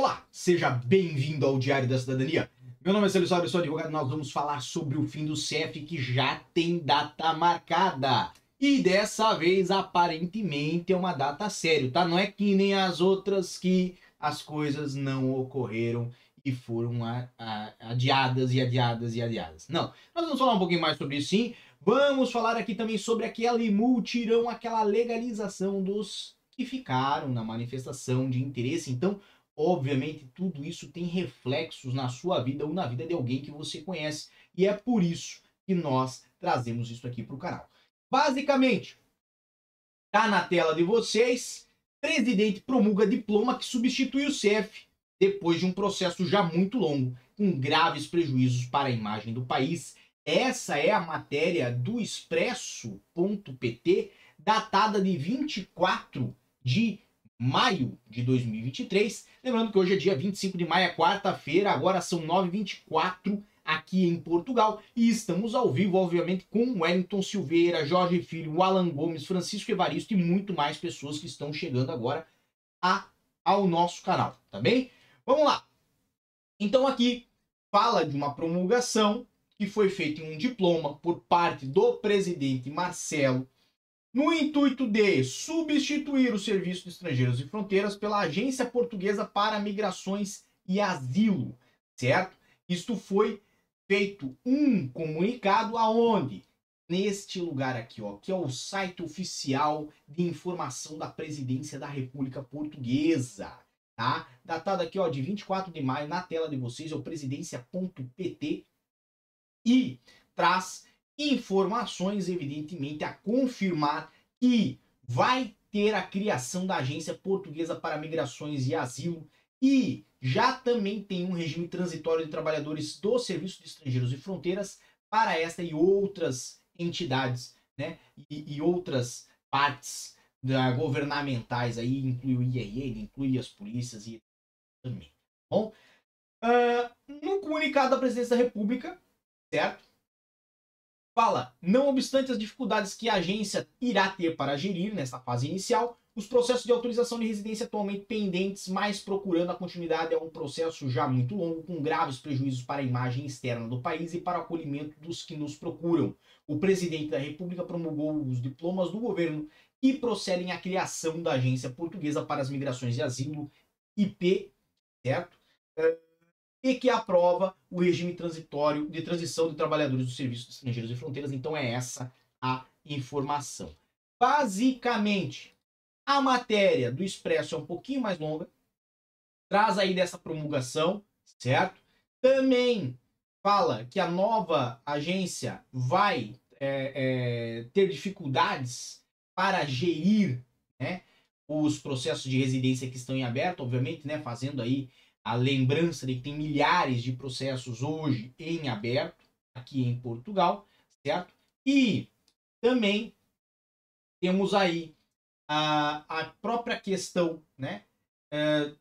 Olá, seja bem-vindo ao Diário da Cidadania. Meu nome é Celso eu sou advogado e nós vamos falar sobre o fim do CEF que já tem data marcada. E dessa vez, aparentemente, é uma data séria, tá? Não é que nem as outras que as coisas não ocorreram e foram a, a, adiadas e adiadas e adiadas. Não, nós vamos falar um pouquinho mais sobre isso sim. Vamos falar aqui também sobre aquele multirão, aquela legalização dos que ficaram na manifestação de interesse. Então, obviamente, tudo isso tem reflexos na sua vida ou na vida de alguém que você conhece. E é por isso que nós trazemos isso aqui para o canal. Basicamente, tá na tela de vocês, presidente promulga diploma que substitui o CEF depois de um processo já muito longo, com graves prejuízos para a imagem do país. Essa é a matéria do Expresso.pt, datada de 24 de maio de 2023. Lembrando que hoje é dia 25 de maio, é quarta-feira, agora são 9h24 aqui em Portugal. E estamos ao vivo, obviamente, com Wellington Silveira, Jorge Filho, Alan Gomes, Francisco Evaristo e muito mais pessoas que estão chegando agora a, ao nosso canal, tá bem? Vamos lá. Então aqui fala de uma promulgação que foi feita em um diploma por parte do presidente Marcelo no intuito de substituir o Serviço de Estrangeiros e Fronteiras pela Agência Portuguesa para Migrações e Asilo, certo? Isto foi feito um comunicado aonde? Neste lugar aqui, ó, que é o site oficial de informação da Presidência da República Portuguesa, tá? Datado aqui, ó, de 24 de maio, na tela de vocês, é o presidência.pt e traz informações, evidentemente, a confirmar que vai ter a criação da Agência Portuguesa para Migrações e Asilo e já também tem um regime transitório de trabalhadores do Serviço de Estrangeiros e Fronteiras para esta e outras entidades, né? E, e outras partes da, governamentais aí, inclui o IEE, inclui as polícias e também. Bom, uh, no comunicado da Presidência da República, certo? Fala, não obstante as dificuldades que a agência irá ter para gerir nesta fase inicial, os processos de autorização de residência atualmente pendentes, mas procurando a continuidade, é um processo já muito longo, com graves prejuízos para a imagem externa do país e para o acolhimento dos que nos procuram. O presidente da República promulgou os diplomas do governo e procedem à criação da Agência Portuguesa para as Migrações e Asilo, IP, certo? E que aprova o regime transitório de transição de trabalhadores do Serviço de Estrangeiros e Fronteiras. Então é essa a informação. Basicamente, a matéria do Expresso é um pouquinho mais longa, traz aí dessa promulgação, certo? Também fala que a nova agência vai é, é, ter dificuldades para gerir né, os processos de residência que estão em aberto, obviamente, né, fazendo aí a lembrança de que tem milhares de processos hoje em aberto aqui em Portugal, certo? E também temos aí a, a própria questão, né, uh,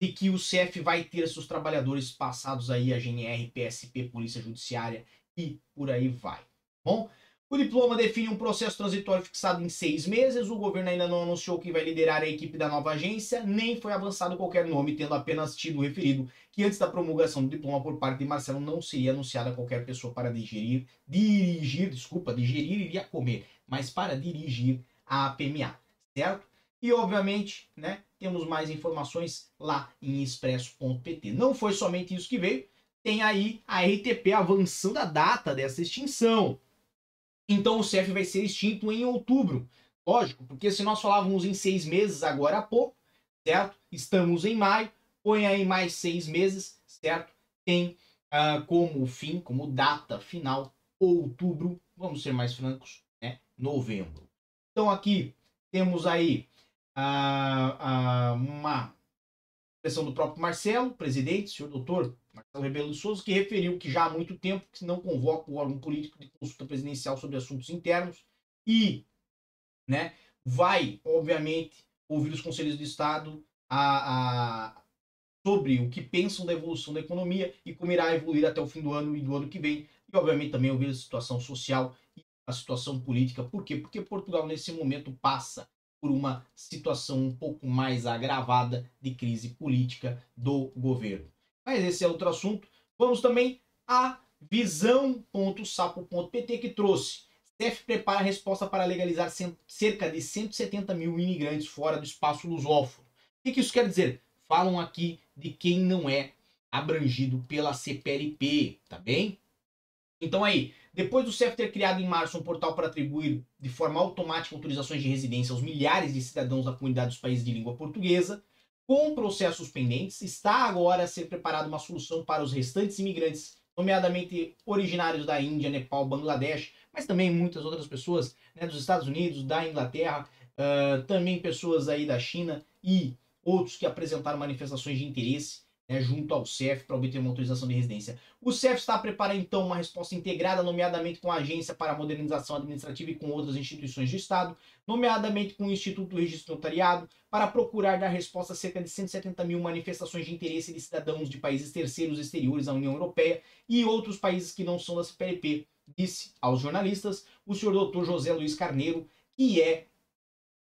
de que o CEF vai ter seus trabalhadores passados aí a GNR, PSP, Polícia Judiciária e por aí vai. Bom, o diploma define um processo transitório fixado em seis meses. O governo ainda não anunciou quem vai liderar a equipe da nova agência, nem foi avançado qualquer nome, tendo apenas tido referido que antes da promulgação do diploma por parte de Marcelo não seria anunciada qualquer pessoa para digerir, dirigir, desculpa, digerir iria comer, mas para dirigir a PMA, certo? E obviamente, né, temos mais informações lá em expresso.pt. Não foi somente isso que veio, tem aí a RTP avançando a data dessa extinção. Então o CEF vai ser extinto em outubro. Lógico, porque se nós falávamos em seis meses agora há pouco, certo? Estamos em maio, põe aí mais seis meses, certo? Tem uh, como fim, como data final, outubro, vamos ser mais francos, né? Novembro. Então aqui temos aí uh, uh, uma expressão do próprio Marcelo, presidente, senhor doutor Marcelo Rebelo de Souza, que referiu que já há muito tempo que não convoca o órgão político de consulta presidencial sobre assuntos internos e né, vai, obviamente, ouvir os conselheiros de Estado a, a, sobre o que pensam da evolução da economia e como irá evoluir até o fim do ano e do ano que vem. E, obviamente, também ouvir a situação social e a situação política. Por quê? Porque Portugal, nesse momento, passa por uma situação um pouco mais agravada de crise política do governo. Mas esse é outro assunto. Vamos também a visão.sapo.pt que trouxe. CEF prepara a resposta para legalizar cerca de 170 mil imigrantes fora do espaço lusófono. O que isso quer dizer? Falam aqui de quem não é abrangido pela CPLP, tá bem? Então aí, depois do CEF ter criado em março um portal para atribuir de forma automática autorizações de residência aos milhares de cidadãos da comunidade dos países de língua portuguesa, com processos pendentes, está agora a ser preparada uma solução para os restantes imigrantes, nomeadamente originários da Índia, Nepal, Bangladesh, mas também muitas outras pessoas né, dos Estados Unidos, da Inglaterra, uh, também pessoas aí da China e outros que apresentaram manifestações de interesse né, junto ao CEF para obter uma autorização de residência. O CEF está a preparar então uma resposta integrada, nomeadamente com a Agência para a Modernização Administrativa e com outras instituições de Estado, nomeadamente com o Instituto do Registro Notariado, para procurar dar resposta a cerca de 170 mil manifestações de interesse de cidadãos de países terceiros exteriores à União Europeia e outros países que não são da CPLP, disse aos jornalistas o senhor doutor José Luiz Carneiro, que é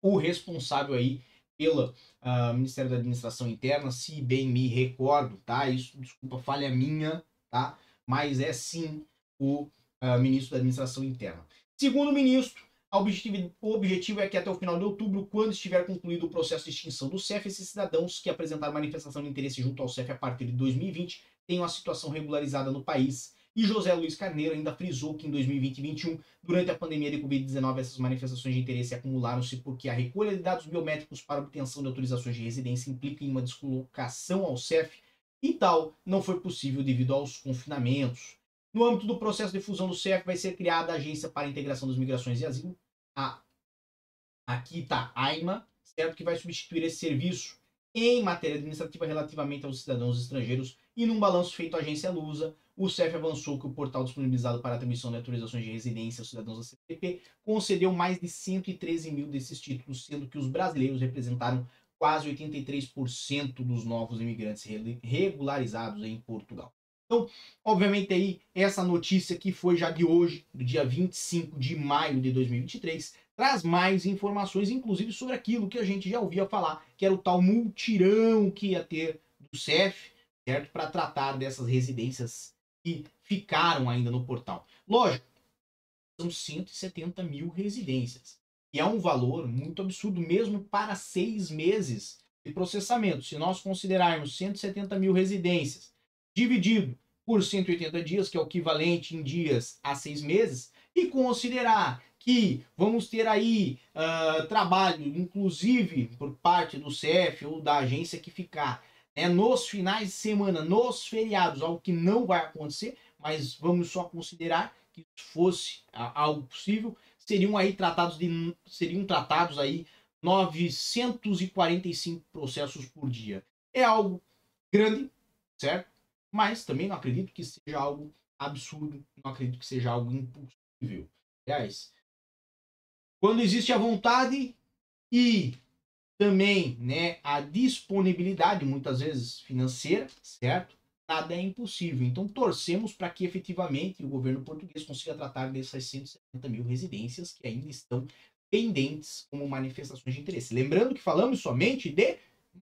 o responsável aí pelo uh, Ministério da Administração Interna, se bem me recordo, tá? Isso, desculpa, falha minha, tá? Mas é sim o uh, ministro da Administração Interna. Segundo o ministro, o objetivo é que até o final de outubro, quando estiver concluído o processo de extinção do CEF, esses cidadãos que apresentaram manifestação de interesse junto ao CEF a partir de 2020 tenham a situação regularizada no país e José Luiz Carneiro ainda frisou que em 2020 e 2021, durante a pandemia de Covid-19, essas manifestações de interesse acumularam-se porque a recolha de dados biométricos para obtenção de autorizações de residência implica em uma deslocação ao CEF e tal não foi possível devido aos confinamentos. No âmbito do processo de fusão do CEF, vai ser criada a Agência para a Integração das Migrações e Asilo, a aqui está AIMA, certo? Que vai substituir esse serviço em matéria administrativa relativamente aos cidadãos estrangeiros e num balanço feito à agência Lusa, o CEF avançou que o portal disponibilizado para a atribuição de autorizações de residência aos cidadãos da CPP concedeu mais de 113 mil desses títulos, sendo que os brasileiros representaram quase 83% dos novos imigrantes regularizados em Portugal. Então, obviamente aí, essa notícia que foi já de hoje, do dia 25 de maio de 2023, traz mais informações, inclusive sobre aquilo que a gente já ouvia falar, que era o tal multirão que ia ter do CEF, certo? Para tratar dessas residências que ficaram ainda no portal. Lógico, são 170 mil residências. E é um valor muito absurdo, mesmo para seis meses de processamento. Se nós considerarmos 170 mil residências dividido por 180 dias, que é o equivalente em dias a seis meses, e considerar que vamos ter aí uh, trabalho, inclusive por parte do CEF ou da agência que ficar é nos finais de semana, nos feriados, algo que não vai acontecer, mas vamos só considerar que fosse algo possível, seriam aí tratados de seriam tratados aí 945 processos por dia. É algo grande, certo? Mas também não acredito que seja algo absurdo, não acredito que seja algo impossível. Aliás, quando existe a vontade e também né, a disponibilidade, muitas vezes financeira, certo? Nada é impossível. Então, torcemos para que efetivamente o governo português consiga tratar dessas 170 mil residências que ainda estão pendentes como manifestações de interesse. Lembrando que falamos somente de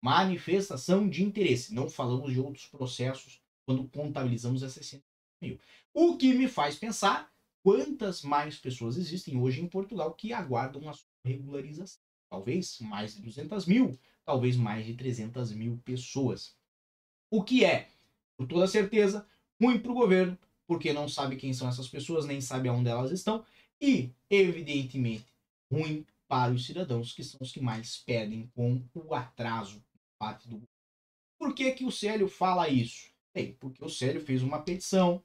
manifestação de interesse, não falamos de outros processos quando contabilizamos essas 170 mil. O que me faz pensar quantas mais pessoas existem hoje em Portugal que aguardam a sua regularização talvez mais de 200 mil, talvez mais de 300 mil pessoas. O que é, por toda certeza, ruim para o governo, porque não sabe quem são essas pessoas, nem sabe aonde elas estão, e, evidentemente, ruim para os cidadãos, que são os que mais pedem com o atraso parte do. Por que, que o Célio fala isso? Bem, porque o Célio fez uma petição,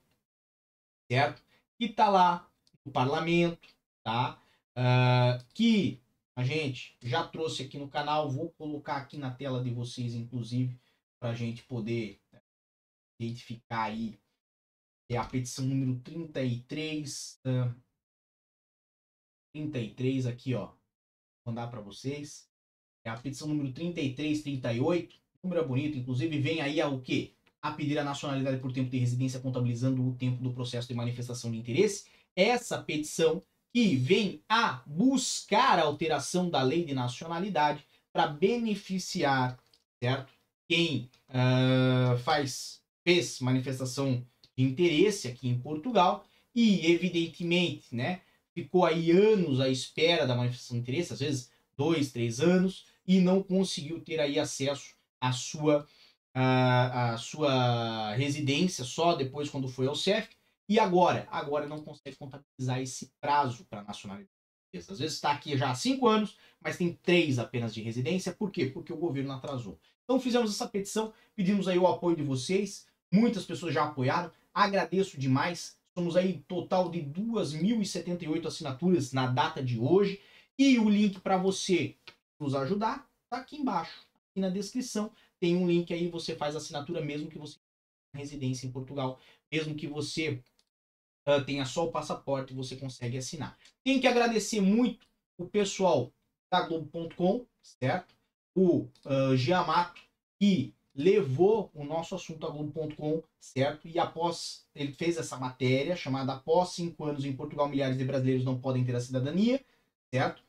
certo? Que está lá no parlamento, tá? Uh, que a gente já trouxe aqui no canal, vou colocar aqui na tela de vocês, inclusive, para a gente poder né, identificar aí. É a petição número 33. Uh, 33 aqui, ó. Vou mandar para vocês. É a petição número 3338. O número é bonito, inclusive vem aí a o quê? A pedir a nacionalidade por tempo de residência contabilizando o tempo do processo de manifestação de interesse. Essa petição que vem a buscar a alteração da lei de nacionalidade para beneficiar, certo? Quem uh, faz fez manifestação de interesse aqui em Portugal e evidentemente, né, ficou aí anos à espera da manifestação de interesse, às vezes dois, três anos e não conseguiu ter aí acesso à sua à, à sua residência só depois quando foi ao CEF e agora? Agora não consegue contabilizar esse prazo para nacionalidade. Às vezes está aqui já há cinco anos, mas tem três apenas de residência. Por quê? Porque o governo atrasou. Então fizemos essa petição, pedimos aí o apoio de vocês. Muitas pessoas já apoiaram. Agradeço demais. Somos aí total de 2.078 assinaturas na data de hoje. E o link para você nos ajudar está aqui embaixo, aqui na descrição. Tem um link aí, você faz assinatura mesmo que você residência em Portugal, mesmo que você uh, tenha só o passaporte, você consegue assinar. Tem que agradecer muito o pessoal da Globo.com, certo? O uh, Giamato, que levou o nosso assunto a Globo.com, certo? E após, ele fez essa matéria chamada Após cinco anos em Portugal, milhares de brasileiros não podem ter a cidadania, certo?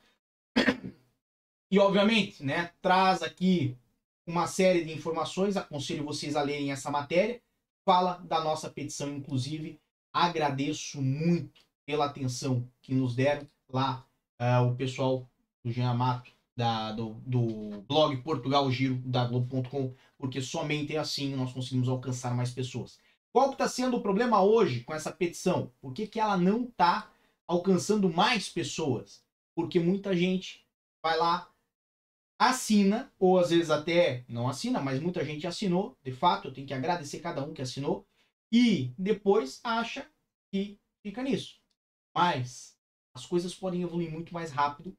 E obviamente, né, traz aqui uma série de informações, aconselho vocês a lerem essa matéria, fala da nossa petição, inclusive, Agradeço muito pela atenção que nos deram lá uh, o pessoal do Jean Mato, da, do, do blog Portugal Giro da Globo.com, porque somente assim nós conseguimos alcançar mais pessoas. Qual está sendo o problema hoje com essa petição? Por que, que ela não está alcançando mais pessoas? Porque muita gente vai lá, assina, ou às vezes até não assina, mas muita gente assinou, de fato, eu tenho que agradecer cada um que assinou, e depois acha que fica nisso. Mas as coisas podem evoluir muito mais rápido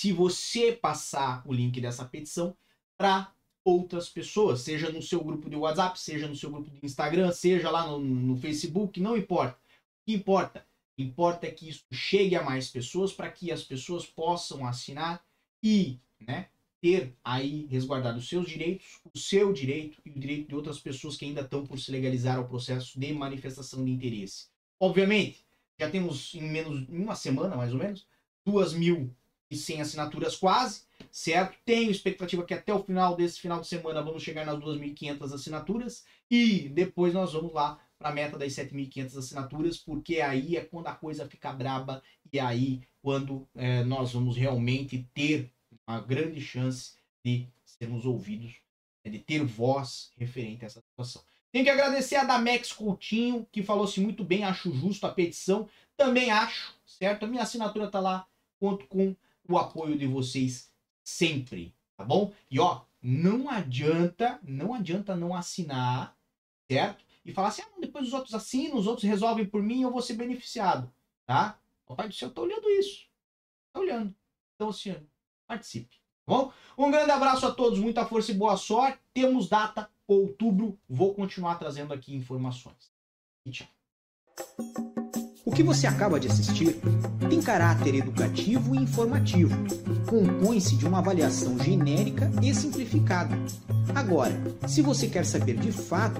se você passar o link dessa petição para outras pessoas, seja no seu grupo de WhatsApp, seja no seu grupo de Instagram, seja lá no, no Facebook, não importa. O que importa? Importa é que isso chegue a mais pessoas para que as pessoas possam assinar e né, ter aí resguardado os seus direitos, o seu direito e o direito de outras pessoas que ainda estão por se legalizar ao processo de manifestação de interesse. Obviamente, já temos em menos em uma semana, mais ou menos, duas mil e cem assinaturas quase, certo? Tenho expectativa que até o final desse final de semana vamos chegar nas 2.500 assinaturas e depois nós vamos lá para a meta das 7.500 assinaturas, porque aí é quando a coisa fica braba e aí quando é, nós vamos realmente ter uma grande chance de sermos ouvidos, né, de ter voz referente a essa situação. Tenho que agradecer a Damex Coutinho, que falou-se muito bem, acho justo a petição. Também acho, certo? A minha assinatura está lá, conto com o apoio de vocês sempre, tá bom? E ó, não adianta, não adianta não assinar, certo? E falar assim, ah, depois os outros assinam, os outros resolvem por mim, eu vou ser beneficiado, tá? O Pai do Céu tá olhando isso, tá olhando. Então, assim, participe. Tá bom? Um grande abraço a todos, muita força e boa sorte. Temos data outubro, vou continuar trazendo aqui informações. E tchau. O que você acaba de assistir tem caráter educativo e informativo. Compõe-se de uma avaliação genérica e simplificada. Agora, se você quer saber de fato